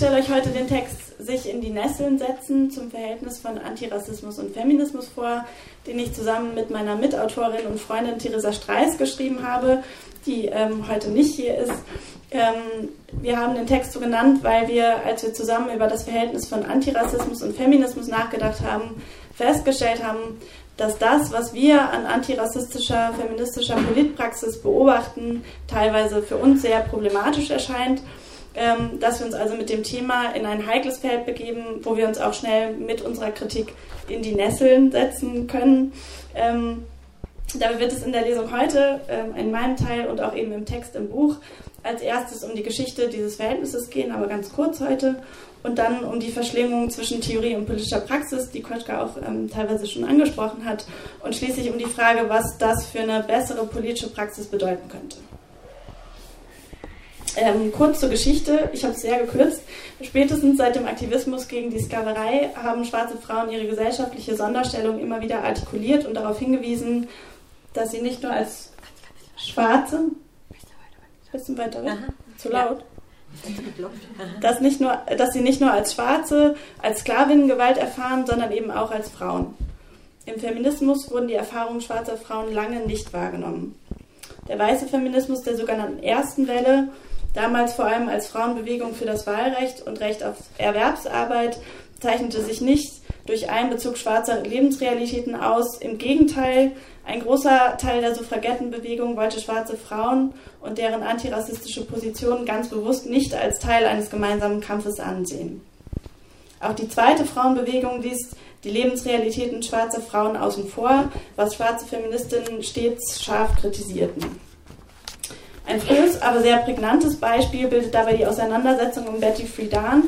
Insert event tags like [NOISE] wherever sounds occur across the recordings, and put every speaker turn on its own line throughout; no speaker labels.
stelle euch heute den Text Sich in die Nesseln setzen zum Verhältnis von Antirassismus und Feminismus vor, den ich zusammen mit meiner Mitautorin und Freundin Theresa Streis geschrieben habe, die ähm, heute nicht hier ist. Ähm, wir haben den Text so genannt, weil wir, als wir zusammen über das Verhältnis von Antirassismus und Feminismus nachgedacht haben, festgestellt haben, dass das, was wir an antirassistischer, feministischer Politpraxis beobachten, teilweise für uns sehr problematisch erscheint dass wir uns also mit dem Thema in ein heikles Feld begeben, wo wir uns auch schnell mit unserer Kritik in die Nesseln setzen können. Ähm, dabei wird es in der Lesung heute, ähm, in meinem Teil und auch eben im Text im Buch, als erstes um die Geschichte dieses Verhältnisses gehen, aber ganz kurz heute. Und dann um die Verschlingung zwischen Theorie und politischer Praxis, die Koschka auch ähm, teilweise schon angesprochen hat. Und schließlich um die Frage, was das für eine bessere politische Praxis bedeuten könnte. Ähm, kurz zur Geschichte, ich habe es sehr gekürzt. Spätestens seit dem Aktivismus gegen die Sklaverei haben schwarze Frauen ihre gesellschaftliche Sonderstellung immer wieder artikuliert und darauf hingewiesen, dass sie nicht nur als Schwarze. Bisschen weiter weg. Zu laut. Dass, nicht nur, dass sie nicht nur als Schwarze, als Sklavinnen Gewalt erfahren, sondern eben auch als Frauen. Im Feminismus wurden die Erfahrungen schwarzer Frauen lange nicht wahrgenommen. Der weiße Feminismus der sogenannten ersten Welle damals vor allem als Frauenbewegung für das Wahlrecht und Recht auf Erwerbsarbeit, zeichnete sich nicht durch Einbezug schwarzer Lebensrealitäten aus. Im Gegenteil, ein großer Teil der Suffragettenbewegung wollte schwarze Frauen und deren antirassistische Positionen ganz bewusst nicht als Teil eines gemeinsamen Kampfes ansehen. Auch die zweite Frauenbewegung ließ die Lebensrealitäten schwarzer Frauen außen vor, was schwarze Feministinnen stets scharf kritisierten. Ein frühes, aber sehr prägnantes Beispiel bildet dabei die Auseinandersetzung um Betty Friedan,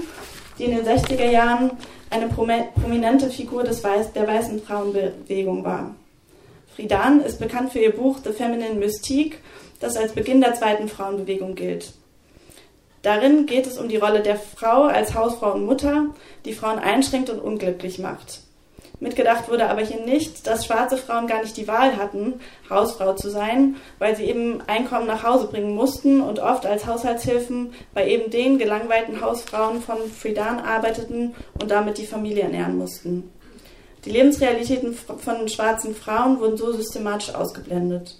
die in den 60er Jahren eine prominente Figur des Weiß, der weißen Frauenbewegung war. Friedan ist bekannt für ihr Buch The Feminine Mystique, das als Beginn der zweiten Frauenbewegung gilt. Darin geht es um die Rolle der Frau als Hausfrau und Mutter, die Frauen einschränkt und unglücklich macht. Mitgedacht wurde aber hier nicht, dass schwarze Frauen gar nicht die Wahl hatten, Hausfrau zu sein, weil sie eben Einkommen nach Hause bringen mussten und oft als Haushaltshilfen bei eben den gelangweilten Hausfrauen von Friedan arbeiteten und damit die Familie ernähren mussten. Die Lebensrealitäten von schwarzen Frauen wurden so systematisch ausgeblendet.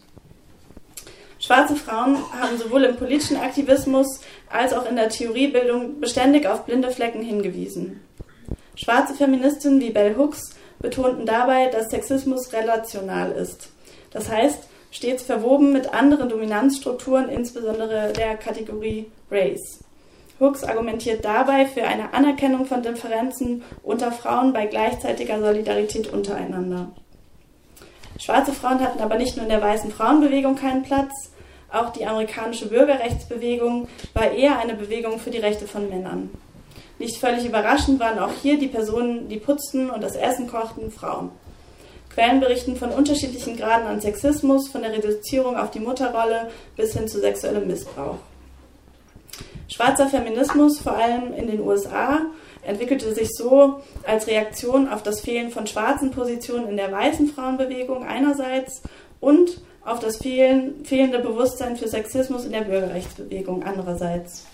Schwarze Frauen haben sowohl im politischen Aktivismus als auch in der Theoriebildung beständig auf blinde Flecken hingewiesen. Schwarze Feministinnen wie Bell Hooks betonten dabei, dass Sexismus relational ist. Das heißt, stets verwoben mit anderen Dominanzstrukturen, insbesondere der Kategorie Race. Hooks argumentiert dabei für eine Anerkennung von Differenzen unter Frauen bei gleichzeitiger Solidarität untereinander. Schwarze Frauen hatten aber nicht nur in der weißen Frauenbewegung keinen Platz, auch die amerikanische Bürgerrechtsbewegung war eher eine Bewegung für die Rechte von Männern. Nicht völlig überraschend waren auch hier die Personen, die putzten und das Essen kochten, Frauen. Quellen berichten von unterschiedlichen Graden an Sexismus, von der Reduzierung auf die Mutterrolle bis hin zu sexuellem Missbrauch. Schwarzer Feminismus, vor allem in den USA, entwickelte sich so als Reaktion auf das Fehlen von schwarzen Positionen in der weißen Frauenbewegung einerseits und auf das fehlende Bewusstsein für Sexismus in der Bürgerrechtsbewegung andererseits.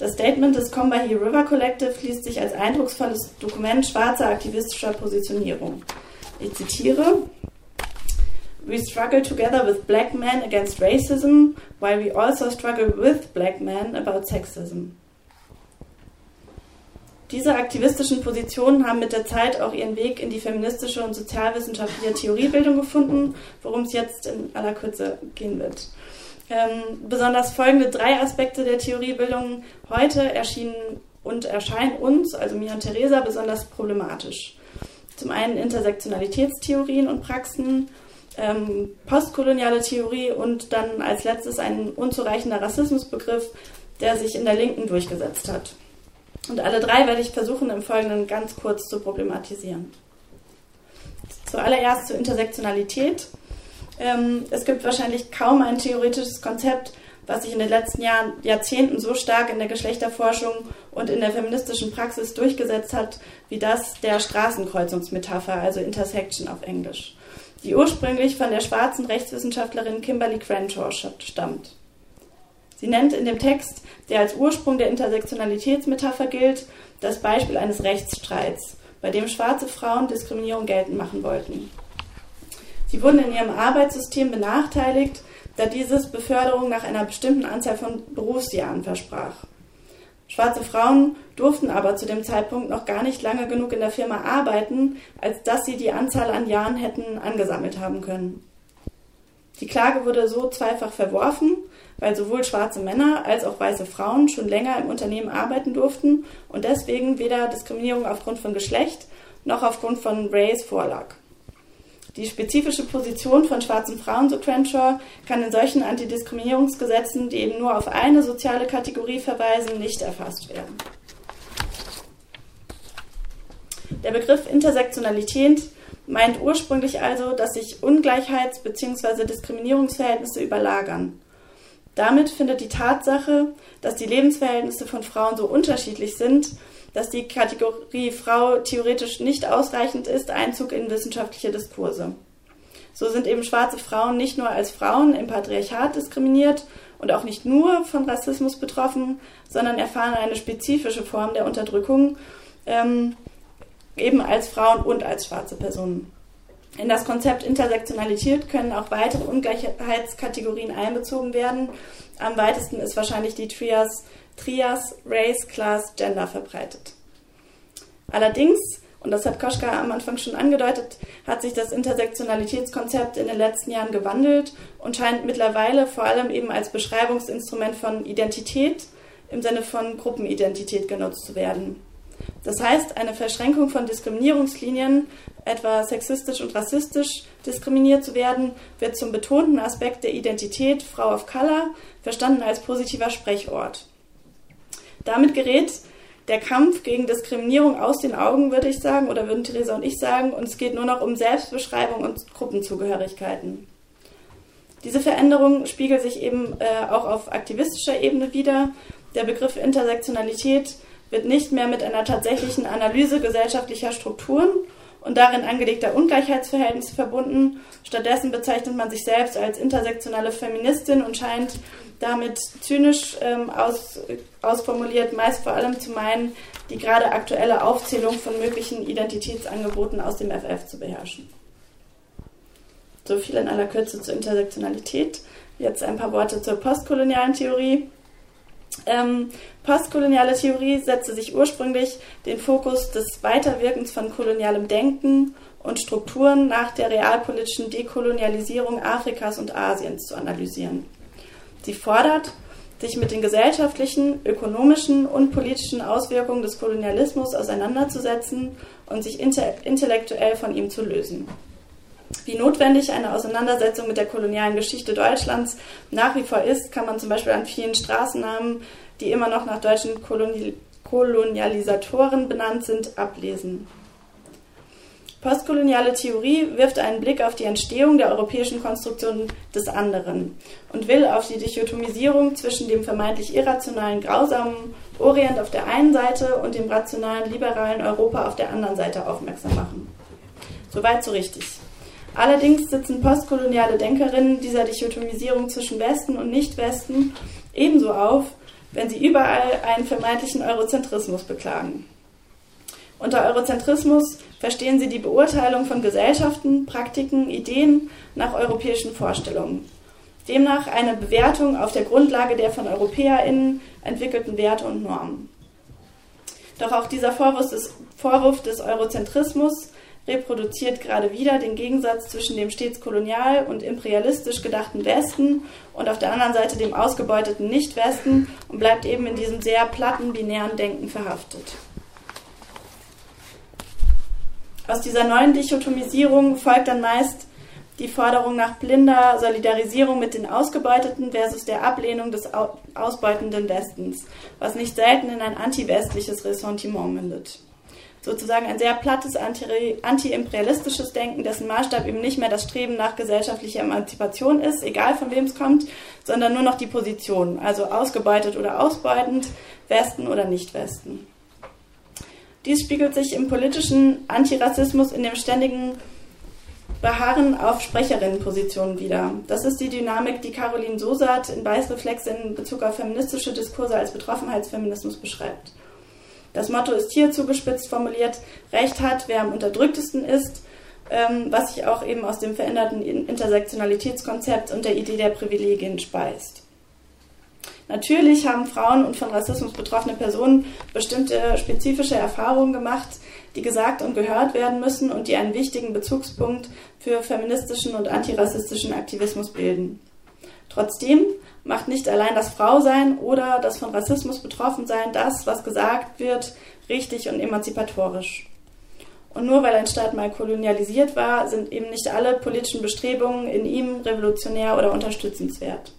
Das Statement des Combahee River Collective liest sich als eindrucksvolles Dokument schwarzer aktivistischer Positionierung. Ich zitiere: We struggle together with black men against racism, while we also struggle with black men about sexism. Diese aktivistischen Positionen haben mit der Zeit auch ihren Weg in die feministische und sozialwissenschaftliche Theoriebildung gefunden, worum es jetzt in aller Kürze gehen wird. Ähm, besonders folgende drei Aspekte der Theoriebildung heute erschienen und erscheinen uns, also mir und Theresa, besonders problematisch. Zum einen Intersektionalitätstheorien und Praxen, ähm, postkoloniale Theorie und dann als letztes ein unzureichender Rassismusbegriff, der sich in der Linken durchgesetzt hat. Und alle drei werde ich versuchen, im Folgenden ganz kurz zu problematisieren. Zuallererst zur Intersektionalität. Ähm, es gibt wahrscheinlich kaum ein theoretisches Konzept, was sich in den letzten Jahren, Jahrzehnten so stark in der Geschlechterforschung und in der feministischen Praxis durchgesetzt hat, wie das der Straßenkreuzungsmetapher, also Intersection auf Englisch, die ursprünglich von der schwarzen Rechtswissenschaftlerin Kimberly Crenshaw stammt. Sie nennt in dem Text, der als Ursprung der Intersektionalitätsmetapher gilt, das Beispiel eines Rechtsstreits, bei dem schwarze Frauen Diskriminierung geltend machen wollten. Sie wurden in ihrem Arbeitssystem benachteiligt, da dieses Beförderung nach einer bestimmten Anzahl von Berufsjahren versprach. Schwarze Frauen durften aber zu dem Zeitpunkt noch gar nicht lange genug in der Firma arbeiten, als dass sie die Anzahl an Jahren hätten angesammelt haben können. Die Klage wurde so zweifach verworfen, weil sowohl schwarze Männer als auch weiße Frauen schon länger im Unternehmen arbeiten durften und deswegen weder Diskriminierung aufgrund von Geschlecht noch aufgrund von Race vorlag. Die spezifische Position von schwarzen Frauen, so Crenshaw, kann in solchen Antidiskriminierungsgesetzen, die eben nur auf eine soziale Kategorie verweisen, nicht erfasst werden. Der Begriff Intersektionalität meint ursprünglich also, dass sich Ungleichheits- bzw. Diskriminierungsverhältnisse überlagern. Damit findet die Tatsache, dass die Lebensverhältnisse von Frauen so unterschiedlich sind, dass die Kategorie Frau theoretisch nicht ausreichend ist, Einzug in wissenschaftliche Diskurse. So sind eben schwarze Frauen nicht nur als Frauen im Patriarchat diskriminiert und auch nicht nur von Rassismus betroffen, sondern erfahren eine spezifische Form der Unterdrückung, ähm, eben als Frauen und als schwarze Personen. In das Konzept Intersektionalität können auch weitere Ungleichheitskategorien einbezogen werden. Am weitesten ist wahrscheinlich die Trias Trias, Race, Class, Gender verbreitet. Allerdings, und das hat Koschka am Anfang schon angedeutet, hat sich das Intersektionalitätskonzept in den letzten Jahren gewandelt und scheint mittlerweile vor allem eben als Beschreibungsinstrument von Identität im Sinne von Gruppenidentität genutzt zu werden. Das heißt, eine Verschränkung von Diskriminierungslinien, etwa sexistisch und rassistisch diskriminiert zu werden, wird zum betonten Aspekt der Identität Frau of Color verstanden als positiver Sprechort. Damit gerät der Kampf gegen Diskriminierung aus den Augen, würde ich sagen, oder würden Theresa und ich sagen, und es geht nur noch um Selbstbeschreibung und Gruppenzugehörigkeiten. Diese Veränderung spiegelt sich eben äh, auch auf aktivistischer Ebene wider. Der Begriff Intersektionalität wird nicht mehr mit einer tatsächlichen Analyse gesellschaftlicher Strukturen und darin angelegter Ungleichheitsverhältnisse verbunden. Stattdessen bezeichnet man sich selbst als intersektionale Feministin und scheint damit zynisch ähm, aus, ausformuliert, meist vor allem zu meinen, die gerade aktuelle Aufzählung von möglichen Identitätsangeboten aus dem FF zu beherrschen. So viel in aller Kürze zur Intersektionalität. Jetzt ein paar Worte zur postkolonialen Theorie. Ähm, postkoloniale Theorie setzte sich ursprünglich den Fokus des Weiterwirkens von kolonialem Denken und Strukturen nach der realpolitischen Dekolonialisierung Afrikas und Asiens zu analysieren. Sie fordert, sich mit den gesellschaftlichen, ökonomischen und politischen Auswirkungen des Kolonialismus auseinanderzusetzen und sich intellektuell von ihm zu lösen. Wie notwendig eine Auseinandersetzung mit der kolonialen Geschichte Deutschlands nach wie vor ist, kann man zum Beispiel an vielen Straßennamen, die immer noch nach deutschen Kolonial Kolonialisatoren benannt sind, ablesen. Postkoloniale Theorie wirft einen Blick auf die Entstehung der europäischen Konstruktion des anderen und will auf die Dichotomisierung zwischen dem vermeintlich irrationalen, grausamen Orient auf der einen Seite und dem rationalen, liberalen Europa auf der anderen Seite aufmerksam machen. Soweit so richtig. Allerdings sitzen postkoloniale Denkerinnen dieser Dichotomisierung zwischen Westen und Nicht-Westen ebenso auf, wenn sie überall einen vermeintlichen Eurozentrismus beklagen. Unter Eurozentrismus verstehen sie die Beurteilung von Gesellschaften, Praktiken, Ideen nach europäischen Vorstellungen. Demnach eine Bewertung auf der Grundlage der von EuropäerInnen entwickelten Werte und Normen. Doch auch dieser Vorwurf des, Vorwurf des Eurozentrismus reproduziert gerade wieder den Gegensatz zwischen dem stets kolonial und imperialistisch gedachten Westen und auf der anderen Seite dem ausgebeuteten Nicht-Westen und bleibt eben in diesem sehr platten, binären Denken verhaftet. Aus dieser neuen Dichotomisierung folgt dann meist die Forderung nach blinder Solidarisierung mit den Ausgebeuteten versus der Ablehnung des ausbeutenden Westens, was nicht selten in ein anti-westliches Ressentiment mündet. Sozusagen ein sehr plattes anti-imperialistisches Denken, dessen Maßstab eben nicht mehr das Streben nach gesellschaftlicher Emanzipation ist, egal von wem es kommt, sondern nur noch die Position, also ausgebeutet oder ausbeutend, Westen oder Nicht-Westen. Dies spiegelt sich im politischen Antirassismus in dem ständigen beharren auf Sprecherinnenpositionen wieder. Das ist die Dynamik, die Caroline Sosat in Beißreflex in Bezug auf feministische Diskurse als Betroffenheitsfeminismus beschreibt. Das Motto ist hier zugespitzt formuliert, Recht hat, wer am unterdrücktesten ist, ähm, was sich auch eben aus dem veränderten Intersektionalitätskonzept und der Idee der Privilegien speist. Natürlich haben Frauen und von Rassismus betroffene Personen bestimmte spezifische Erfahrungen gemacht, die gesagt und gehört werden müssen und die einen wichtigen Bezugspunkt für feministischen und antirassistischen Aktivismus bilden. Trotzdem macht nicht allein das Frausein oder das von Rassismus betroffen sein das, was gesagt wird, richtig und emanzipatorisch. Und nur weil ein Staat mal kolonialisiert war, sind eben nicht alle politischen Bestrebungen in ihm revolutionär oder unterstützenswert.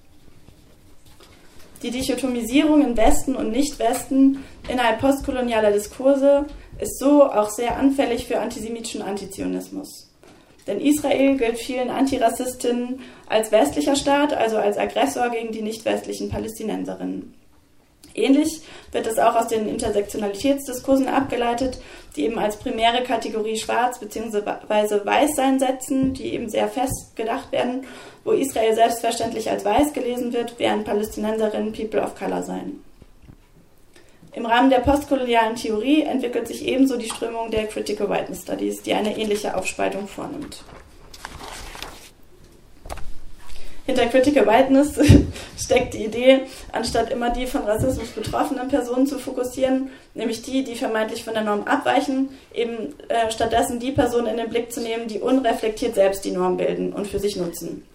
Die Dichotomisierung in Westen und Nicht-Westen innerhalb postkolonialer Diskurse ist so auch sehr anfällig für antisemitischen Antizionismus. Denn Israel gilt vielen Antirassistinnen als westlicher Staat, also als Aggressor gegen die nicht-westlichen Palästinenserinnen. Ähnlich wird es auch aus den Intersektionalitätsdiskursen abgeleitet, die eben als primäre Kategorie schwarz bzw. weiß sein setzen, die eben sehr fest gedacht werden, wo Israel selbstverständlich als weiß gelesen wird, während Palästinenserinnen People of Color seien. Im Rahmen der postkolonialen Theorie entwickelt sich ebenso die Strömung der Critical Whiteness Studies, die eine ähnliche Aufspaltung vornimmt. Hinter Critical Whiteness [LAUGHS] steckt die Idee, anstatt immer die von Rassismus betroffenen Personen zu fokussieren, nämlich die, die vermeintlich von der Norm abweichen, eben äh, stattdessen die Personen in den Blick zu nehmen, die unreflektiert selbst die Norm bilden und für sich nutzen.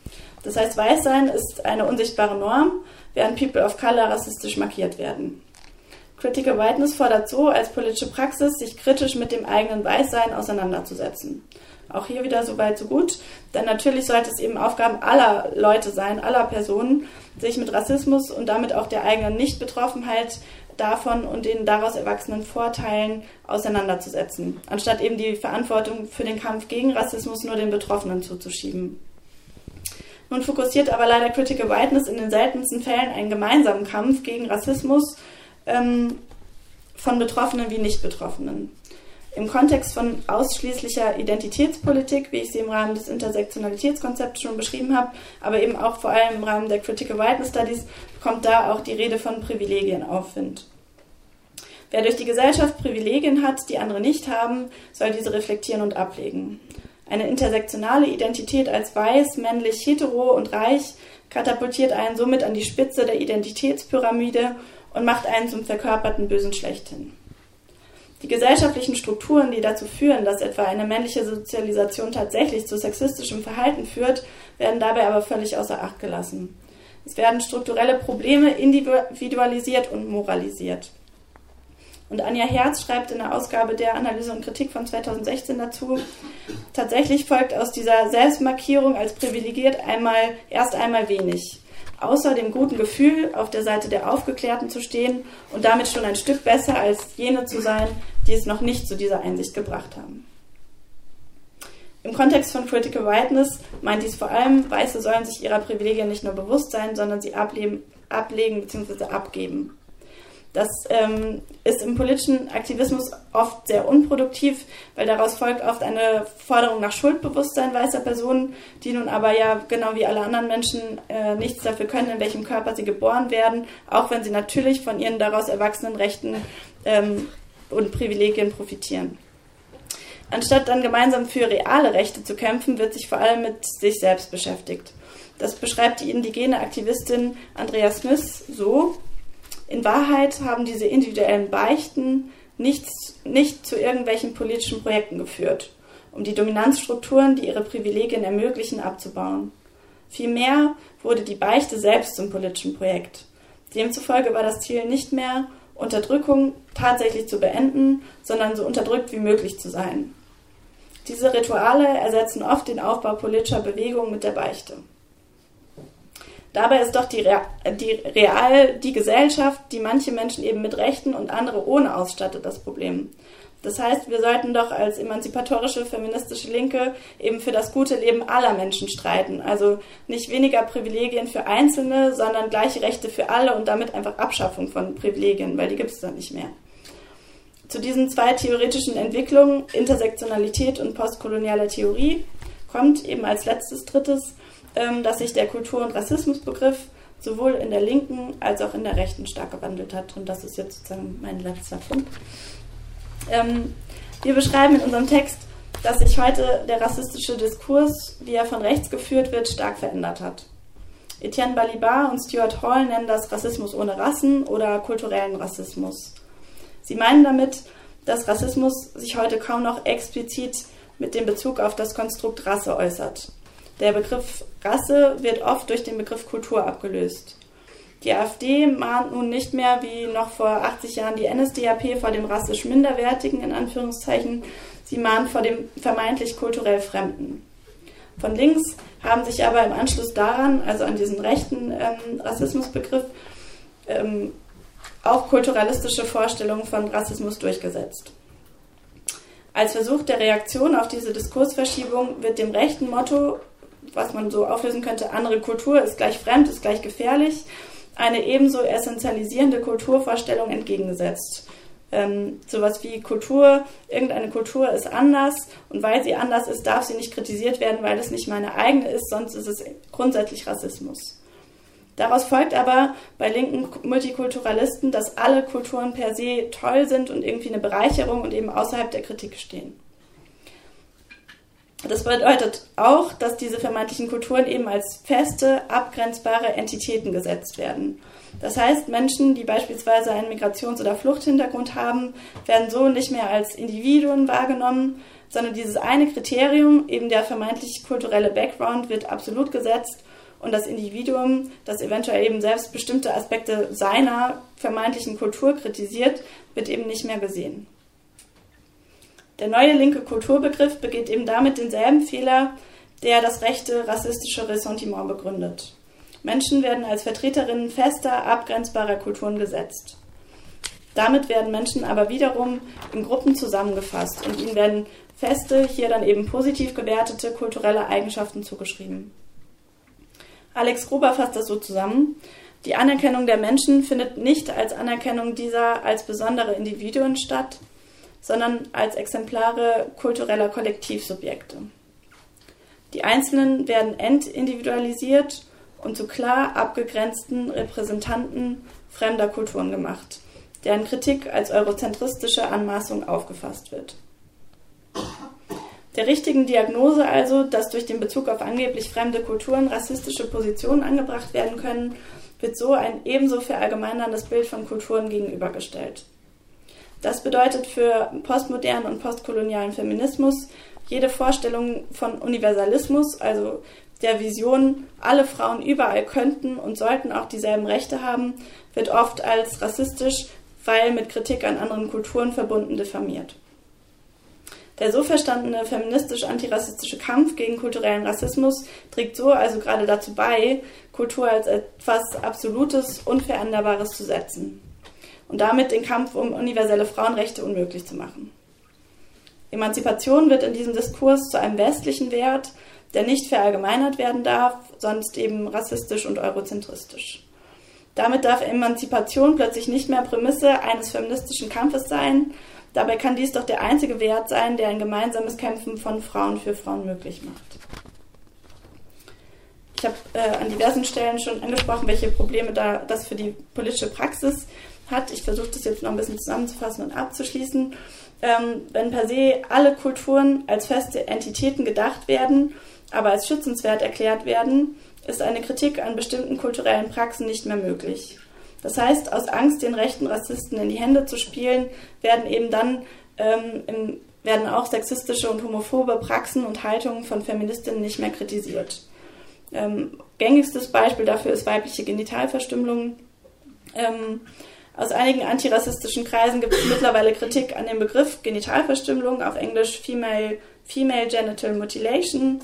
Das heißt, Weißsein ist eine unsichtbare Norm, während People of Color rassistisch markiert werden. Critical Whiteness fordert so als politische Praxis, sich kritisch mit dem eigenen Weißsein auseinanderzusetzen. Auch hier wieder so weit, so gut. Denn natürlich sollte es eben Aufgaben aller Leute sein, aller Personen, sich mit Rassismus und damit auch der eigenen Nichtbetroffenheit davon und den daraus erwachsenen Vorteilen auseinanderzusetzen, anstatt eben die Verantwortung für den Kampf gegen Rassismus nur den Betroffenen zuzuschieben. Nun fokussiert aber leider Critical Whiteness in den seltensten Fällen einen gemeinsamen Kampf gegen Rassismus ähm, von Betroffenen wie Nicht-Betroffenen. Im Kontext von ausschließlicher Identitätspolitik, wie ich sie im Rahmen des Intersektionalitätskonzepts schon beschrieben habe, aber eben auch vor allem im Rahmen der Critical Whiteness Studies, kommt da auch die Rede von Privilegien Aufwind. Wer durch die Gesellschaft Privilegien hat, die andere nicht haben, soll diese reflektieren und ablegen. Eine intersektionale Identität als weiß, männlich, hetero und reich katapultiert einen somit an die Spitze der Identitätspyramide und macht einen zum verkörperten Bösen schlechthin. Die gesellschaftlichen Strukturen, die dazu führen, dass etwa eine männliche Sozialisation tatsächlich zu sexistischem Verhalten führt, werden dabei aber völlig außer Acht gelassen. Es werden strukturelle Probleme individualisiert und moralisiert. Und Anja Herz schreibt in der Ausgabe der Analyse und Kritik von 2016 dazu, tatsächlich folgt aus dieser Selbstmarkierung als privilegiert einmal erst einmal wenig außer dem guten Gefühl, auf der Seite der Aufgeklärten zu stehen und damit schon ein Stück besser als jene zu sein, die es noch nicht zu dieser Einsicht gebracht haben. Im Kontext von Critical Whiteness meint dies vor allem, Weiße sollen sich ihrer Privilegien nicht nur bewusst sein, sondern sie ablegen, ablegen bzw. abgeben. Das ähm, ist im politischen Aktivismus oft sehr unproduktiv, weil daraus folgt oft eine Forderung nach Schuldbewusstsein weißer Personen, die nun aber ja genau wie alle anderen Menschen äh, nichts dafür können, in welchem Körper sie geboren werden, auch wenn sie natürlich von ihren daraus erwachsenen Rechten ähm, und Privilegien profitieren. Anstatt dann gemeinsam für reale Rechte zu kämpfen, wird sich vor allem mit sich selbst beschäftigt. Das beschreibt die indigene Aktivistin Andrea Smith so, in Wahrheit haben diese individuellen Beichten nichts, nicht zu irgendwelchen politischen Projekten geführt, um die Dominanzstrukturen, die ihre Privilegien ermöglichen, abzubauen. Vielmehr wurde die Beichte selbst zum politischen Projekt. Demzufolge war das Ziel nicht mehr, Unterdrückung tatsächlich zu beenden, sondern so unterdrückt wie möglich zu sein. Diese Rituale ersetzen oft den Aufbau politischer Bewegungen mit der Beichte. Dabei ist doch die, die real die Gesellschaft, die manche Menschen eben mit Rechten und andere ohne ausstattet, das Problem. Das heißt, wir sollten doch als emanzipatorische feministische Linke eben für das gute Leben aller Menschen streiten. Also nicht weniger Privilegien für Einzelne, sondern gleiche Rechte für alle und damit einfach Abschaffung von Privilegien, weil die gibt es dann nicht mehr. Zu diesen zwei theoretischen Entwicklungen, Intersektionalität und postkoloniale Theorie, kommt eben als letztes drittes, dass sich der Kultur- und Rassismusbegriff sowohl in der linken als auch in der rechten stark gewandelt hat. Und das ist jetzt sozusagen mein letzter Punkt. Ähm, wir beschreiben in unserem Text, dass sich heute der rassistische Diskurs, wie er von rechts geführt wird, stark verändert hat. Etienne Balibar und Stuart Hall nennen das Rassismus ohne Rassen oder kulturellen Rassismus. Sie meinen damit, dass Rassismus sich heute kaum noch explizit mit dem Bezug auf das Konstrukt Rasse äußert. Der Begriff Rasse wird oft durch den Begriff Kultur abgelöst. Die AfD mahnt nun nicht mehr wie noch vor 80 Jahren die NSDAP vor dem rassisch Minderwertigen in Anführungszeichen, sie mahnt vor dem vermeintlich kulturell Fremden. Von links haben sich aber im Anschluss daran, also an diesen rechten ähm, Rassismusbegriff, ähm, auch kulturalistische Vorstellungen von Rassismus durchgesetzt. Als Versuch der Reaktion auf diese Diskursverschiebung wird dem rechten Motto was man so auflösen könnte, andere Kultur ist gleich fremd, ist gleich gefährlich, eine ebenso essentialisierende Kulturvorstellung entgegengesetzt. Ähm, sowas wie Kultur, irgendeine Kultur ist anders und weil sie anders ist, darf sie nicht kritisiert werden, weil es nicht meine eigene ist, sonst ist es grundsätzlich Rassismus. Daraus folgt aber bei linken Multikulturalisten, dass alle Kulturen per se toll sind und irgendwie eine Bereicherung und eben außerhalb der Kritik stehen. Das bedeutet auch, dass diese vermeintlichen Kulturen eben als feste, abgrenzbare Entitäten gesetzt werden. Das heißt, Menschen, die beispielsweise einen Migrations- oder Fluchthintergrund haben, werden so nicht mehr als Individuen wahrgenommen, sondern dieses eine Kriterium, eben der vermeintlich kulturelle Background, wird absolut gesetzt und das Individuum, das eventuell eben selbst bestimmte Aspekte seiner vermeintlichen Kultur kritisiert, wird eben nicht mehr gesehen. Der neue linke Kulturbegriff begeht eben damit denselben Fehler, der das rechte rassistische Ressentiment begründet. Menschen werden als Vertreterinnen fester, abgrenzbarer Kulturen gesetzt. Damit werden Menschen aber wiederum in Gruppen zusammengefasst und ihnen werden feste, hier dann eben positiv gewertete kulturelle Eigenschaften zugeschrieben. Alex Gruber fasst das so zusammen. Die Anerkennung der Menschen findet nicht als Anerkennung dieser als besondere Individuen statt, sondern als Exemplare kultureller Kollektivsubjekte. Die Einzelnen werden entindividualisiert und zu klar abgegrenzten Repräsentanten fremder Kulturen gemacht, deren Kritik als eurozentristische Anmaßung aufgefasst wird. Der richtigen Diagnose also, dass durch den Bezug auf angeblich fremde Kulturen rassistische Positionen angebracht werden können, wird so ein ebenso verallgemeinerndes Bild von Kulturen gegenübergestellt. Das bedeutet für postmodernen und postkolonialen Feminismus jede Vorstellung von Universalismus, also der Vision, alle Frauen überall könnten und sollten auch dieselben Rechte haben, wird oft als rassistisch, weil mit Kritik an anderen Kulturen verbunden diffamiert. Der so verstandene feministisch-antirassistische Kampf gegen kulturellen Rassismus trägt so also gerade dazu bei, Kultur als etwas Absolutes, Unveränderbares zu setzen und damit den Kampf um universelle Frauenrechte unmöglich zu machen. Emanzipation wird in diesem Diskurs zu einem westlichen Wert, der nicht verallgemeinert werden darf, sonst eben rassistisch und eurozentristisch. Damit darf Emanzipation plötzlich nicht mehr Prämisse eines feministischen Kampfes sein. Dabei kann dies doch der einzige Wert sein, der ein gemeinsames Kämpfen von Frauen für Frauen möglich macht. Ich habe äh, an diversen Stellen schon angesprochen, welche Probleme da das für die politische Praxis hat. Ich versuche das jetzt noch ein bisschen zusammenzufassen und abzuschließen. Ähm, wenn per se alle Kulturen als feste Entitäten gedacht werden, aber als schützenswert erklärt werden, ist eine Kritik an bestimmten kulturellen Praxen nicht mehr möglich. Das heißt, aus Angst, den rechten Rassisten in die Hände zu spielen, werden eben dann ähm, im, werden auch sexistische und homophobe Praxen und Haltungen von Feministinnen nicht mehr kritisiert. Ähm, gängigstes Beispiel dafür ist weibliche Genitalverstümmelung. Ähm, aus einigen antirassistischen Kreisen gibt es mittlerweile Kritik an dem Begriff Genitalverstümmelung, auf Englisch Female, Female Genital Mutilation.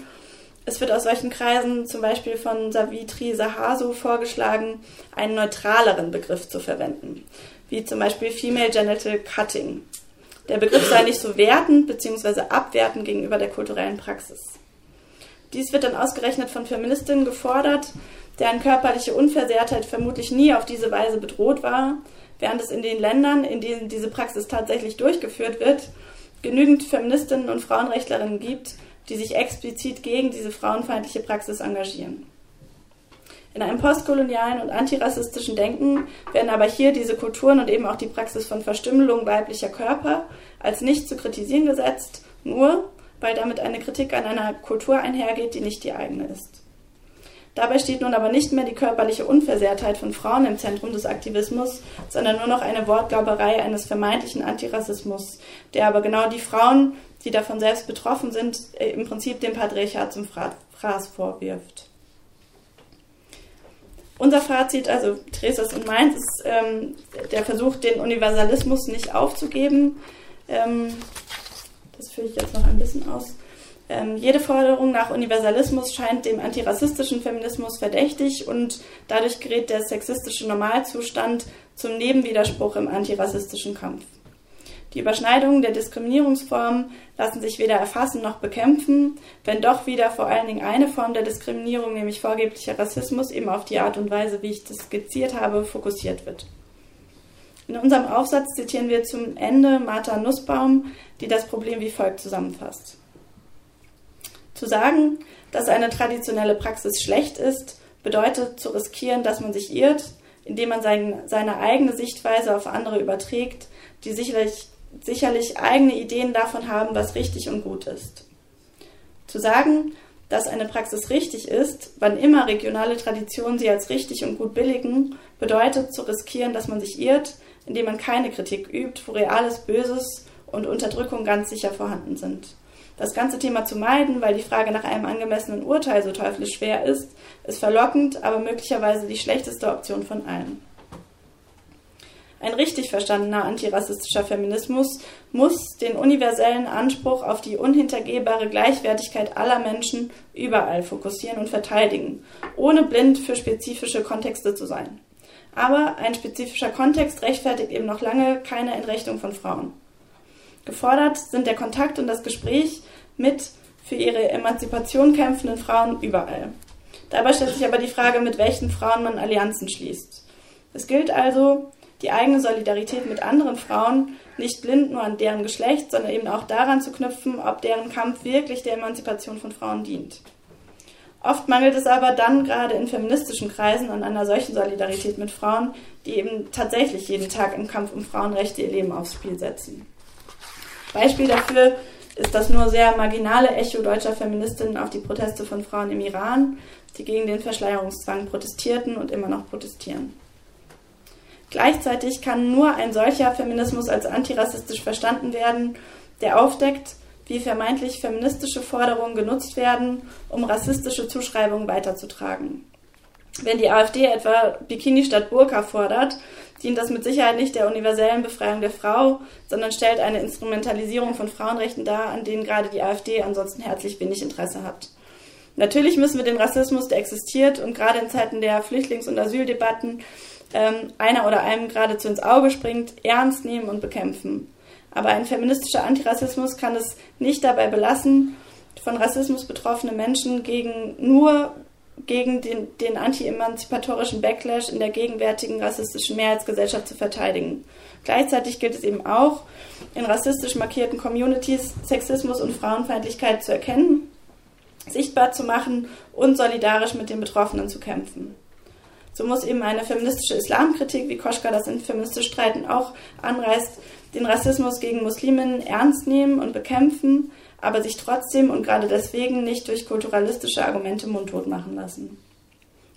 Es wird aus solchen Kreisen, zum Beispiel von Savitri Sahasu, vorgeschlagen, einen neutraleren Begriff zu verwenden, wie zum Beispiel Female Genital Cutting. Der Begriff sei nicht so wertend bzw. abwertend gegenüber der kulturellen Praxis. Dies wird dann ausgerechnet von Feministinnen gefordert, deren körperliche Unversehrtheit vermutlich nie auf diese Weise bedroht war, während es in den Ländern, in denen diese Praxis tatsächlich durchgeführt wird, genügend Feministinnen und Frauenrechtlerinnen gibt, die sich explizit gegen diese frauenfeindliche Praxis engagieren. In einem postkolonialen und antirassistischen Denken werden aber hier diese Kulturen und eben auch die Praxis von Verstümmelung weiblicher Körper als nicht zu kritisieren gesetzt, nur weil damit eine Kritik an einer Kultur einhergeht, die nicht die eigene ist. Dabei steht nun aber nicht mehr die körperliche Unversehrtheit von Frauen im Zentrum des Aktivismus, sondern nur noch eine Wortglauberei eines vermeintlichen Antirassismus, der aber genau die Frauen, die davon selbst betroffen sind, äh, im Prinzip dem Patriarchat zum Fraß vorwirft. Unser Fazit, also Theresas und meins, ist ähm, der Versuch, den Universalismus nicht aufzugeben. Ähm, das führe ich jetzt noch ein bisschen aus. Ähm, jede Forderung nach Universalismus scheint dem antirassistischen Feminismus verdächtig und dadurch gerät der sexistische Normalzustand zum Nebenwiderspruch im antirassistischen Kampf. Die Überschneidungen der Diskriminierungsformen lassen sich weder erfassen noch bekämpfen, wenn doch wieder vor allen Dingen eine Form der Diskriminierung, nämlich vorgeblicher Rassismus, eben auf die Art und Weise, wie ich das skizziert habe, fokussiert wird. In unserem Aufsatz zitieren wir zum Ende Martha Nussbaum, die das Problem wie folgt zusammenfasst. Zu sagen, dass eine traditionelle Praxis schlecht ist, bedeutet zu riskieren, dass man sich irrt, indem man sein, seine eigene Sichtweise auf andere überträgt, die sicherlich sicherlich eigene Ideen davon haben, was richtig und gut ist. Zu sagen, dass eine Praxis richtig ist, wann immer regionale Traditionen sie als richtig und gut billigen, bedeutet zu riskieren, dass man sich irrt, indem man keine Kritik übt, wo reales Böses und Unterdrückung ganz sicher vorhanden sind. Das ganze Thema zu meiden, weil die Frage nach einem angemessenen Urteil so teuflisch schwer ist, ist verlockend, aber möglicherweise die schlechteste Option von allen. Ein richtig verstandener antirassistischer Feminismus muss den universellen Anspruch auf die unhintergehbare Gleichwertigkeit aller Menschen überall fokussieren und verteidigen, ohne blind für spezifische Kontexte zu sein. Aber ein spezifischer Kontext rechtfertigt eben noch lange keine Entrechtung von Frauen. Gefordert sind der Kontakt und das Gespräch mit für ihre Emanzipation kämpfenden Frauen überall. Dabei stellt sich aber die Frage, mit welchen Frauen man Allianzen schließt. Es gilt also, die eigene Solidarität mit anderen Frauen nicht blind nur an deren Geschlecht, sondern eben auch daran zu knüpfen, ob deren Kampf wirklich der Emanzipation von Frauen dient. Oft mangelt es aber dann gerade in feministischen Kreisen an einer solchen Solidarität mit Frauen, die eben tatsächlich jeden Tag im Kampf um Frauenrechte ihr Leben aufs Spiel setzen. Beispiel dafür ist das nur sehr marginale Echo deutscher Feministinnen auf die Proteste von Frauen im Iran, die gegen den Verschleierungszwang protestierten und immer noch protestieren. Gleichzeitig kann nur ein solcher Feminismus als antirassistisch verstanden werden, der aufdeckt, wie vermeintlich feministische Forderungen genutzt werden, um rassistische Zuschreibungen weiterzutragen. Wenn die AfD etwa Bikini statt Burka fordert, dient das mit Sicherheit nicht der universellen Befreiung der Frau, sondern stellt eine Instrumentalisierung von Frauenrechten dar, an denen gerade die AfD ansonsten herzlich wenig Interesse hat. Natürlich müssen wir den Rassismus, der existiert und gerade in Zeiten der Flüchtlings- und Asyldebatten ähm, einer oder einem geradezu ins Auge springt, ernst nehmen und bekämpfen. Aber ein feministischer Antirassismus kann es nicht dabei belassen, von Rassismus betroffene Menschen gegen nur gegen den, den anti-emanzipatorischen Backlash in der gegenwärtigen rassistischen Mehrheitsgesellschaft zu verteidigen. Gleichzeitig gilt es eben auch, in rassistisch markierten Communities Sexismus und Frauenfeindlichkeit zu erkennen, sichtbar zu machen und solidarisch mit den Betroffenen zu kämpfen. So muss eben eine feministische Islamkritik, wie Koschka das in Feministisch Streiten auch anreißt, den Rassismus gegen Musliminnen ernst nehmen und bekämpfen, aber sich trotzdem und gerade deswegen nicht durch kulturalistische Argumente mundtot machen lassen.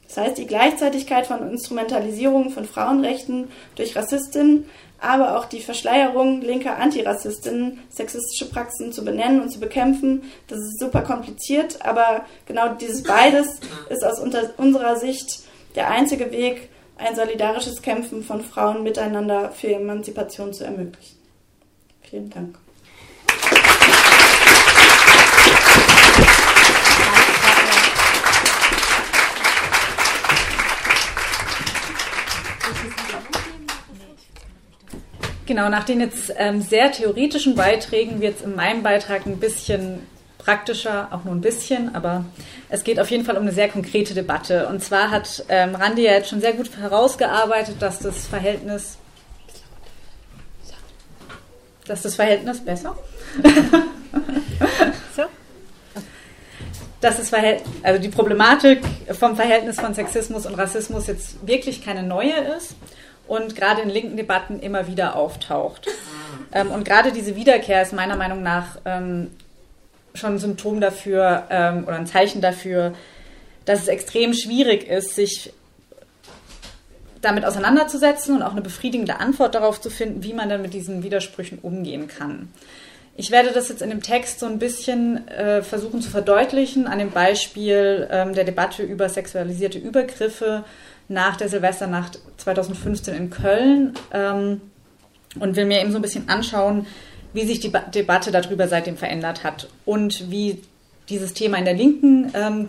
Das heißt, die Gleichzeitigkeit von Instrumentalisierung von Frauenrechten durch Rassistinnen, aber auch die Verschleierung linker Antirassistinnen, sexistische Praxen zu benennen und zu bekämpfen, das ist super kompliziert, aber genau dieses beides ist aus unserer Sicht der einzige Weg, ein solidarisches Kämpfen von Frauen miteinander für Emanzipation zu ermöglichen. Vielen Dank.
Genau, nach den jetzt ähm, sehr theoretischen Beiträgen wird es in meinem Beitrag ein bisschen praktischer, auch nur ein bisschen, aber es geht auf jeden Fall um eine sehr konkrete Debatte. Und zwar hat ähm, Randi ja jetzt schon sehr gut herausgearbeitet, dass das Verhältnis, dass das Verhältnis besser. [LAUGHS]
so?
Dass es also die Problematik vom Verhältnis von Sexismus und Rassismus jetzt wirklich keine neue ist und gerade in linken Debatten immer wieder auftaucht. Ähm, und gerade diese Wiederkehr ist meiner Meinung nach ähm, schon ein Symptom dafür ähm, oder ein Zeichen dafür, dass es extrem schwierig ist, sich damit auseinanderzusetzen und auch eine befriedigende Antwort darauf zu finden, wie man dann mit diesen Widersprüchen umgehen kann. Ich werde das jetzt in dem Text so ein bisschen äh, versuchen zu verdeutlichen an dem Beispiel ähm, der Debatte über sexualisierte Übergriffe nach der Silvesternacht 2015 in Köln ähm, und will mir eben so ein bisschen anschauen, wie sich die ba Debatte darüber seitdem verändert hat und wie dieses Thema in der Linken ähm,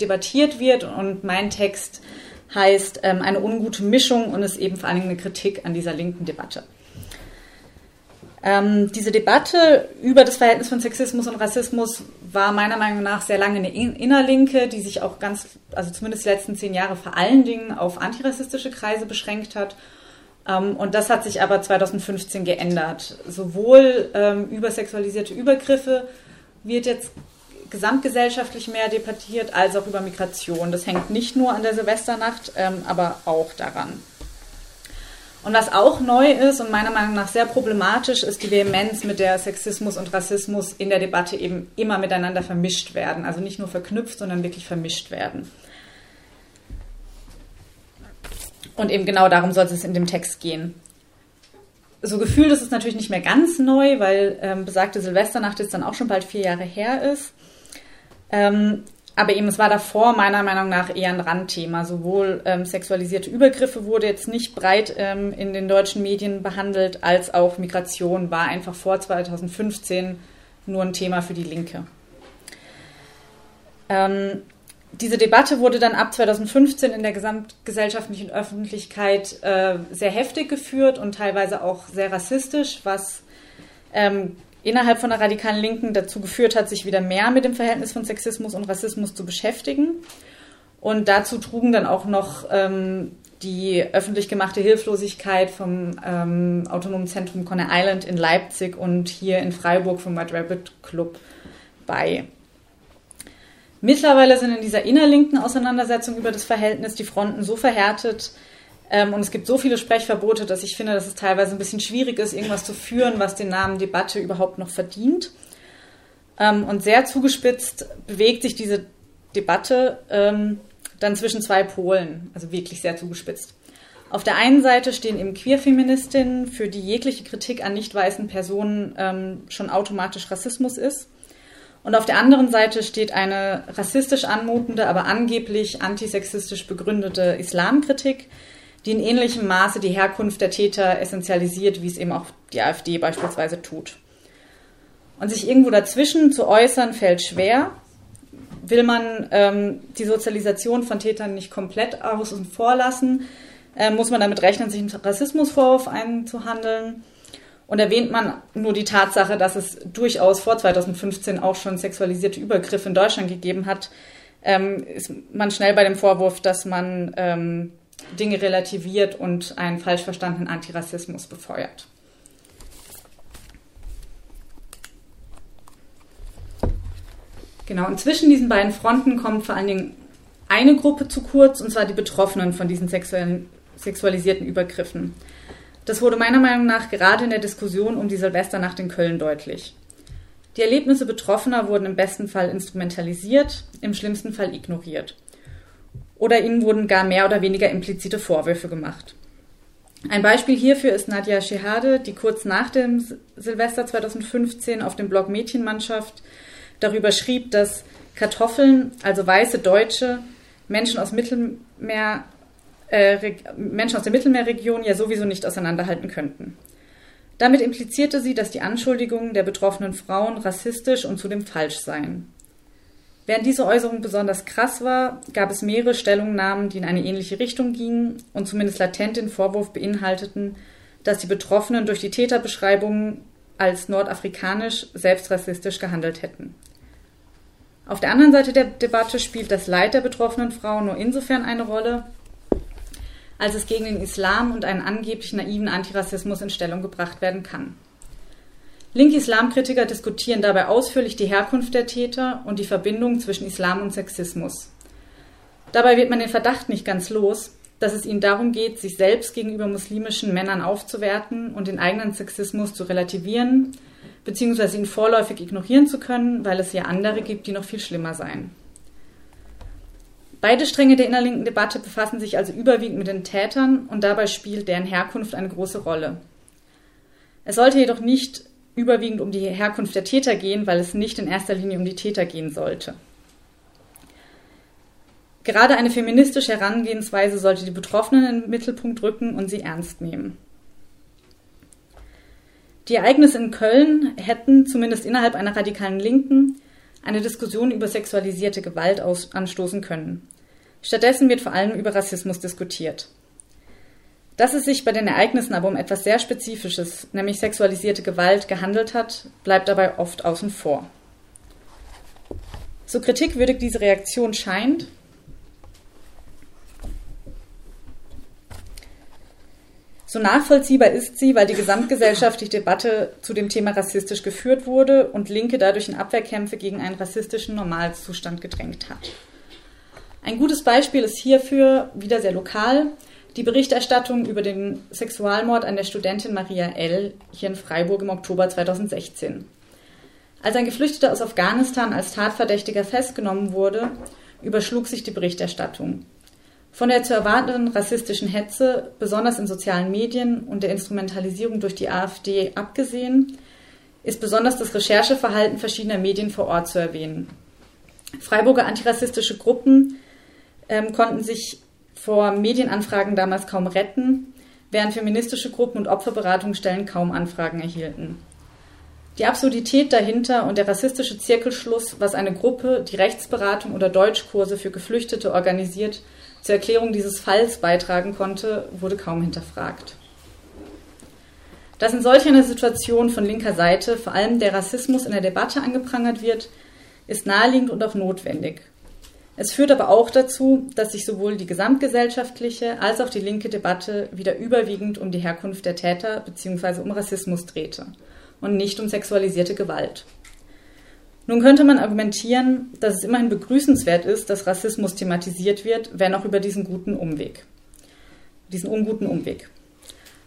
debattiert wird. Und mein Text heißt ähm, eine ungute Mischung und ist eben vor allen Dingen eine Kritik an dieser linken Debatte. Ähm, diese Debatte über das Verhältnis von Sexismus und Rassismus war meiner Meinung nach sehr lange eine innerlinke, die sich auch ganz, also zumindest die letzten zehn Jahre vor allen Dingen auf antirassistische Kreise beschränkt hat. Ähm, und das hat sich aber 2015 geändert. Sowohl ähm, über sexualisierte Übergriffe wird jetzt gesamtgesellschaftlich mehr debattiert, als auch über Migration. Das hängt nicht nur an der Silvesternacht, ähm, aber auch daran. Und was auch neu ist und meiner Meinung nach sehr problematisch ist, die Vehemenz, mit der Sexismus und Rassismus in der Debatte eben immer miteinander vermischt werden. Also nicht nur verknüpft, sondern wirklich vermischt werden. Und eben genau darum soll es in dem Text gehen. So gefühlt ist es natürlich nicht mehr ganz neu, weil ähm, besagte Silvesternacht jetzt dann auch schon bald vier Jahre her ist. Ähm, aber eben, es war davor meiner Meinung nach eher ein Randthema. Sowohl ähm, sexualisierte Übergriffe wurde jetzt nicht breit ähm, in den deutschen Medien behandelt, als auch Migration war einfach vor 2015 nur ein Thema für die Linke. Ähm, diese Debatte wurde dann ab 2015 in der gesamtgesellschaftlichen Öffentlichkeit äh, sehr heftig geführt und teilweise auch sehr rassistisch, was ähm, innerhalb von der radikalen Linken dazu geführt hat, sich wieder mehr mit dem Verhältnis von Sexismus und Rassismus zu beschäftigen. Und dazu trugen dann auch noch ähm, die öffentlich gemachte Hilflosigkeit vom ähm, Autonomen Zentrum Conner Island in Leipzig und hier in Freiburg vom White Rabbit Club bei. Mittlerweile sind in dieser innerlinken Auseinandersetzung über das Verhältnis die Fronten so verhärtet, ähm, und es gibt so viele Sprechverbote, dass ich finde, dass es teilweise ein bisschen schwierig ist, irgendwas zu führen, was den Namen Debatte überhaupt noch verdient. Ähm, und sehr zugespitzt bewegt sich diese Debatte ähm, dann zwischen zwei Polen, also wirklich sehr zugespitzt. Auf der einen Seite stehen eben Queerfeministinnen, für die jegliche Kritik an nicht weißen Personen ähm, schon automatisch Rassismus ist. Und auf der anderen Seite steht eine rassistisch anmutende, aber angeblich antisexistisch begründete Islamkritik, die in ähnlichem Maße die Herkunft der Täter essentialisiert, wie es eben auch die AfD beispielsweise tut. Und sich irgendwo dazwischen zu äußern, fällt schwer. Will man ähm, die Sozialisation von Tätern nicht komplett außen vor lassen, äh, muss man damit rechnen, sich einen Rassismusvorwurf einzuhandeln. Und erwähnt man nur die Tatsache, dass es durchaus vor 2015 auch schon sexualisierte Übergriffe in Deutschland gegeben hat, ähm, ist man schnell bei dem Vorwurf, dass man ähm, Dinge relativiert und einen falsch verstandenen Antirassismus befeuert. Genau, und zwischen diesen beiden Fronten kommt vor allen Dingen eine Gruppe zu kurz, und zwar die Betroffenen von diesen sexualisierten Übergriffen. Das wurde meiner Meinung nach gerade in der Diskussion um die Silvesternacht in Köln deutlich. Die Erlebnisse Betroffener wurden im besten Fall instrumentalisiert, im schlimmsten Fall ignoriert oder ihnen wurden gar mehr oder weniger implizite Vorwürfe gemacht. Ein Beispiel hierfür ist Nadja Shehade, die kurz nach dem Silvester 2015 auf dem Blog Mädchenmannschaft darüber schrieb, dass Kartoffeln, also weiße Deutsche, Menschen aus Mittelmeer, äh, Menschen aus der Mittelmeerregion ja sowieso nicht auseinanderhalten könnten. Damit implizierte sie, dass die Anschuldigungen der betroffenen Frauen rassistisch und zudem falsch seien. Während diese Äußerung besonders krass war, gab es mehrere Stellungnahmen, die in eine ähnliche Richtung gingen und zumindest latent den Vorwurf beinhalteten, dass die Betroffenen durch die Täterbeschreibungen als nordafrikanisch selbstrassistisch gehandelt hätten. Auf der anderen Seite der Debatte spielt das Leid der betroffenen Frauen nur insofern eine Rolle, als es gegen den Islam und einen angeblich naiven Antirassismus in Stellung gebracht werden kann. Linke Islamkritiker diskutieren dabei ausführlich die Herkunft der Täter und die Verbindung zwischen Islam und Sexismus. Dabei wird man den Verdacht nicht ganz los, dass es ihnen darum geht, sich selbst gegenüber muslimischen Männern aufzuwerten und den eigenen Sexismus zu relativieren, beziehungsweise ihn vorläufig ignorieren zu können, weil es ja andere gibt, die noch viel schlimmer seien. Beide Stränge der innerlinken Debatte befassen sich also überwiegend mit den Tätern und dabei spielt deren Herkunft eine große Rolle. Es sollte jedoch nicht überwiegend um die Herkunft der Täter gehen, weil es nicht in erster Linie um die Täter gehen sollte. Gerade eine feministische Herangehensweise sollte die Betroffenen in den Mittelpunkt rücken und sie ernst nehmen. Die Ereignisse in Köln hätten zumindest innerhalb einer radikalen Linken eine Diskussion über sexualisierte Gewalt anstoßen können. Stattdessen wird vor allem über Rassismus diskutiert. Dass es sich bei den Ereignissen aber um etwas sehr Spezifisches, nämlich sexualisierte Gewalt, gehandelt hat, bleibt dabei oft außen vor. So kritikwürdig diese Reaktion scheint, So nachvollziehbar ist sie, weil die gesamtgesellschaftliche Debatte zu dem Thema rassistisch geführt wurde und Linke dadurch in Abwehrkämpfe gegen einen rassistischen Normalzustand gedrängt hat. Ein gutes Beispiel ist hierfür wieder sehr lokal die Berichterstattung über den Sexualmord an der Studentin Maria L. hier in Freiburg im Oktober 2016. Als ein Geflüchteter aus Afghanistan als Tatverdächtiger festgenommen wurde, überschlug sich die Berichterstattung. Von der zu erwartenden rassistischen Hetze, besonders in sozialen Medien und der Instrumentalisierung durch die AfD abgesehen, ist besonders das Rechercheverhalten verschiedener Medien vor Ort zu erwähnen. Freiburger antirassistische Gruppen ähm, konnten sich vor Medienanfragen damals kaum retten, während feministische Gruppen und Opferberatungsstellen kaum Anfragen erhielten. Die Absurdität dahinter und der rassistische Zirkelschluss, was eine Gruppe, die Rechtsberatung oder Deutschkurse für Geflüchtete organisiert, zur Erklärung dieses Falls beitragen konnte, wurde kaum hinterfragt. Dass in solch einer Situation von linker Seite vor allem der Rassismus in der Debatte angeprangert wird, ist naheliegend und auch notwendig. Es führt aber auch dazu, dass sich sowohl die gesamtgesellschaftliche als auch die linke Debatte wieder überwiegend um die Herkunft der Täter bzw. um Rassismus drehte und nicht um sexualisierte Gewalt. Nun könnte man argumentieren, dass es immerhin begrüßenswert ist, dass Rassismus thematisiert wird, wenn auch über diesen guten Umweg. Diesen unguten Umweg.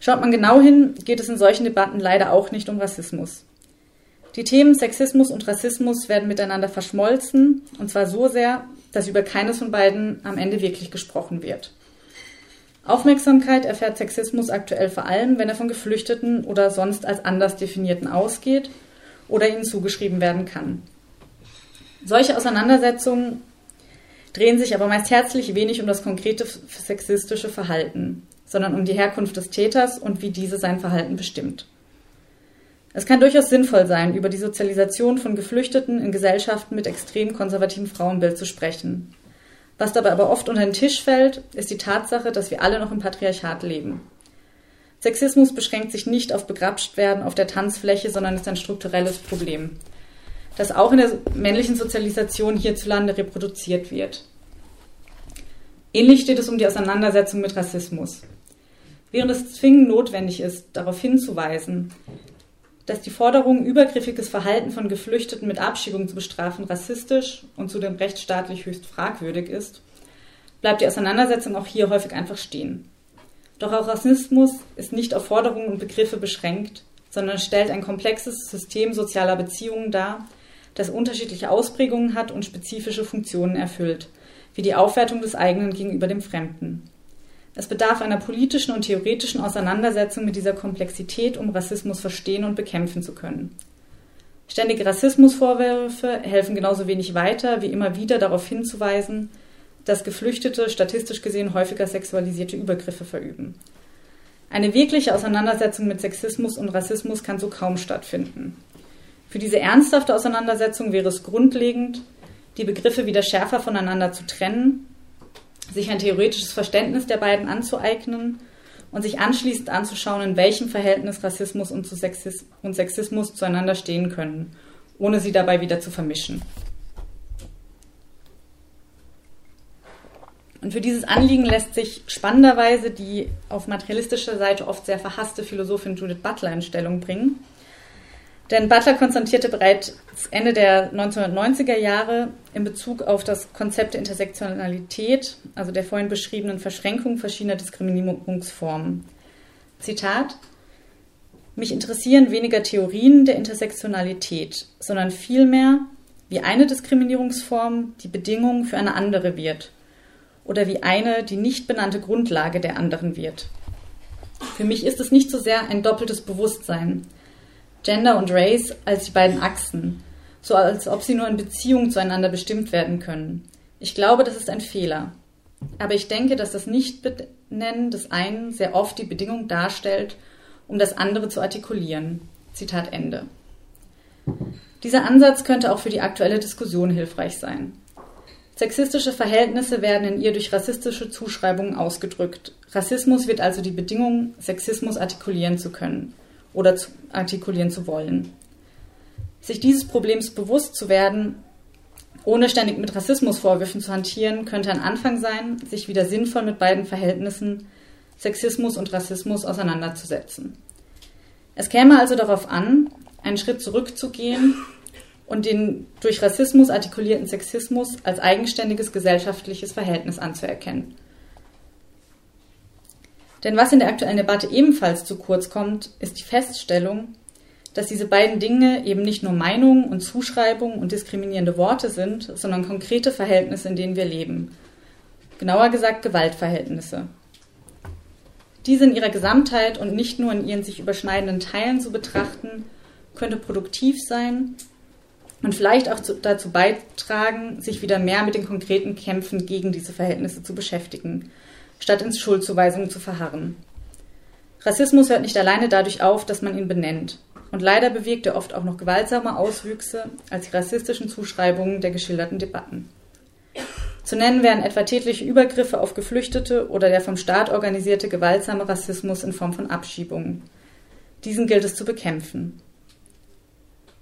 Schaut man genau hin, geht es in solchen Debatten leider auch nicht um Rassismus. Die Themen Sexismus und Rassismus werden miteinander verschmolzen, und zwar so sehr, dass über keines von beiden am Ende wirklich gesprochen wird. Aufmerksamkeit erfährt Sexismus aktuell vor allem, wenn er von Geflüchteten oder sonst als anders definierten ausgeht oder ihnen zugeschrieben werden kann. Solche Auseinandersetzungen drehen sich aber meist herzlich wenig um das konkrete sexistische Verhalten, sondern um die Herkunft des Täters und wie diese sein Verhalten bestimmt. Es kann durchaus sinnvoll sein, über die Sozialisation von Geflüchteten in Gesellschaften mit extrem konservativem Frauenbild zu sprechen. Was dabei aber oft unter den Tisch fällt, ist die Tatsache, dass wir alle noch im Patriarchat leben. Sexismus beschränkt sich nicht auf begrapscht werden auf der Tanzfläche, sondern ist ein strukturelles Problem, das auch in der männlichen Sozialisation hierzulande reproduziert wird. Ähnlich steht es um die Auseinandersetzung mit Rassismus. Während es zwingend notwendig ist, darauf hinzuweisen, dass die Forderung, übergriffiges Verhalten von Geflüchteten mit Abschiebung zu bestrafen, rassistisch und zudem rechtsstaatlich höchst fragwürdig ist, bleibt die Auseinandersetzung auch hier häufig einfach stehen. Doch auch Rassismus ist nicht auf Forderungen und Begriffe beschränkt, sondern stellt ein komplexes System sozialer Beziehungen dar, das unterschiedliche Ausprägungen hat und spezifische Funktionen erfüllt, wie die Aufwertung des eigenen gegenüber dem Fremden. Es bedarf einer politischen und theoretischen Auseinandersetzung mit dieser Komplexität, um Rassismus verstehen und bekämpfen zu können. Ständige Rassismusvorwürfe helfen genauso wenig weiter, wie immer wieder darauf hinzuweisen, dass Geflüchtete statistisch gesehen häufiger sexualisierte Übergriffe verüben. Eine wirkliche Auseinandersetzung mit Sexismus und Rassismus kann so kaum stattfinden. Für diese ernsthafte Auseinandersetzung wäre es grundlegend, die Begriffe wieder schärfer voneinander zu trennen sich ein theoretisches Verständnis der beiden anzueignen und sich anschließend anzuschauen, in welchem Verhältnis Rassismus und, Sexis und Sexismus zueinander stehen können, ohne sie dabei wieder zu vermischen. Und für dieses Anliegen lässt sich spannenderweise die auf materialistischer Seite oft sehr verhasste Philosophin Judith Butler in Stellung bringen. Denn Butler konstatierte bereits Ende der 1990er Jahre in Bezug auf das Konzept der Intersektionalität, also der vorhin beschriebenen Verschränkung verschiedener Diskriminierungsformen. Zitat: Mich interessieren weniger Theorien der Intersektionalität, sondern vielmehr, wie eine Diskriminierungsform die Bedingung für eine andere wird oder wie eine die nicht benannte Grundlage der anderen wird. Für mich ist es nicht so sehr ein doppeltes Bewusstsein, Gender und Race als die beiden Achsen, so als ob sie nur in Beziehung zueinander bestimmt werden können. Ich glaube, das ist ein Fehler. Aber ich denke, dass das Nichtbenennen des einen sehr oft die Bedingung darstellt, um das andere zu artikulieren. Zitat Ende. Dieser Ansatz könnte auch für die aktuelle Diskussion hilfreich sein. Sexistische Verhältnisse werden in ihr durch rassistische Zuschreibungen ausgedrückt. Rassismus wird also die Bedingung, Sexismus artikulieren zu können oder zu artikulieren zu wollen. Sich dieses Problems bewusst zu werden, ohne ständig mit Rassismusvorwürfen zu hantieren, könnte ein Anfang sein, sich wieder sinnvoll mit beiden Verhältnissen Sexismus und Rassismus auseinanderzusetzen. Es käme also darauf an, einen Schritt zurückzugehen und den durch Rassismus artikulierten Sexismus als eigenständiges gesellschaftliches Verhältnis anzuerkennen. Denn was in der aktuellen Debatte ebenfalls zu kurz kommt, ist die Feststellung, dass diese beiden Dinge eben nicht nur Meinungen und Zuschreibungen und diskriminierende Worte sind, sondern konkrete Verhältnisse, in denen wir leben. Genauer gesagt Gewaltverhältnisse. Diese in ihrer Gesamtheit und nicht nur in ihren sich überschneidenden Teilen zu betrachten, könnte produktiv sein und vielleicht auch dazu beitragen, sich wieder mehr mit den konkreten Kämpfen gegen diese Verhältnisse zu beschäftigen statt in Schuldzuweisungen zu verharren. Rassismus hört nicht alleine dadurch auf, dass man ihn benennt. Und leider bewirkt er oft auch noch gewaltsame Auswüchse als die rassistischen Zuschreibungen der geschilderten Debatten. Zu nennen wären etwa tätliche Übergriffe auf Geflüchtete oder der vom Staat organisierte gewaltsame Rassismus in Form von Abschiebungen. Diesen gilt es zu bekämpfen.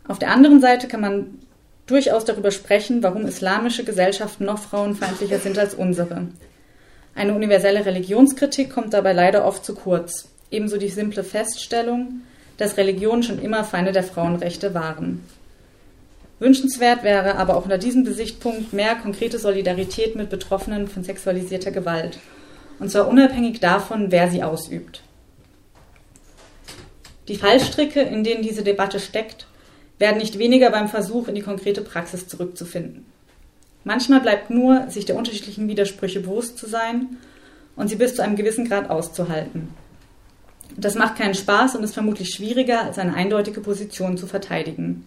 Auf der anderen Seite kann man durchaus darüber sprechen, warum islamische Gesellschaften noch frauenfeindlicher sind als unsere. Eine universelle Religionskritik kommt dabei leider oft zu kurz. Ebenso die simple Feststellung, dass Religionen schon immer Feinde der Frauenrechte waren. Wünschenswert wäre aber auch unter diesem Gesichtspunkt mehr konkrete Solidarität mit Betroffenen von sexualisierter Gewalt. Und zwar unabhängig davon, wer sie ausübt. Die Fallstricke, in denen diese Debatte steckt, werden nicht weniger beim Versuch, in die konkrete Praxis zurückzufinden. Manchmal bleibt nur, sich der unterschiedlichen Widersprüche bewusst zu sein und sie bis zu einem gewissen Grad auszuhalten. Das macht keinen Spaß und ist vermutlich schwieriger, als eine eindeutige Position zu verteidigen.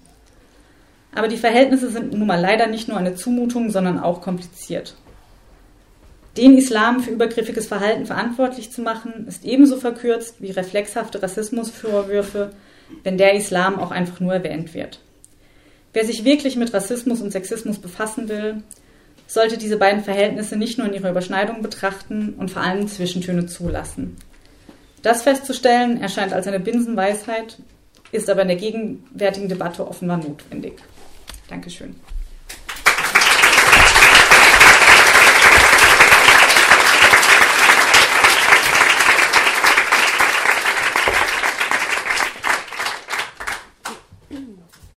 Aber die Verhältnisse sind nun mal leider nicht nur eine Zumutung, sondern auch kompliziert. Den Islam für übergriffiges Verhalten verantwortlich zu machen, ist ebenso verkürzt wie reflexhafte Rassismusvorwürfe, wenn der Islam auch einfach nur erwähnt wird. Wer sich wirklich mit Rassismus und Sexismus befassen will, sollte diese beiden Verhältnisse nicht nur in ihrer Überschneidung betrachten und vor allem Zwischentöne zulassen. Das festzustellen erscheint als eine Binsenweisheit, ist aber in der gegenwärtigen Debatte offenbar notwendig. Dankeschön.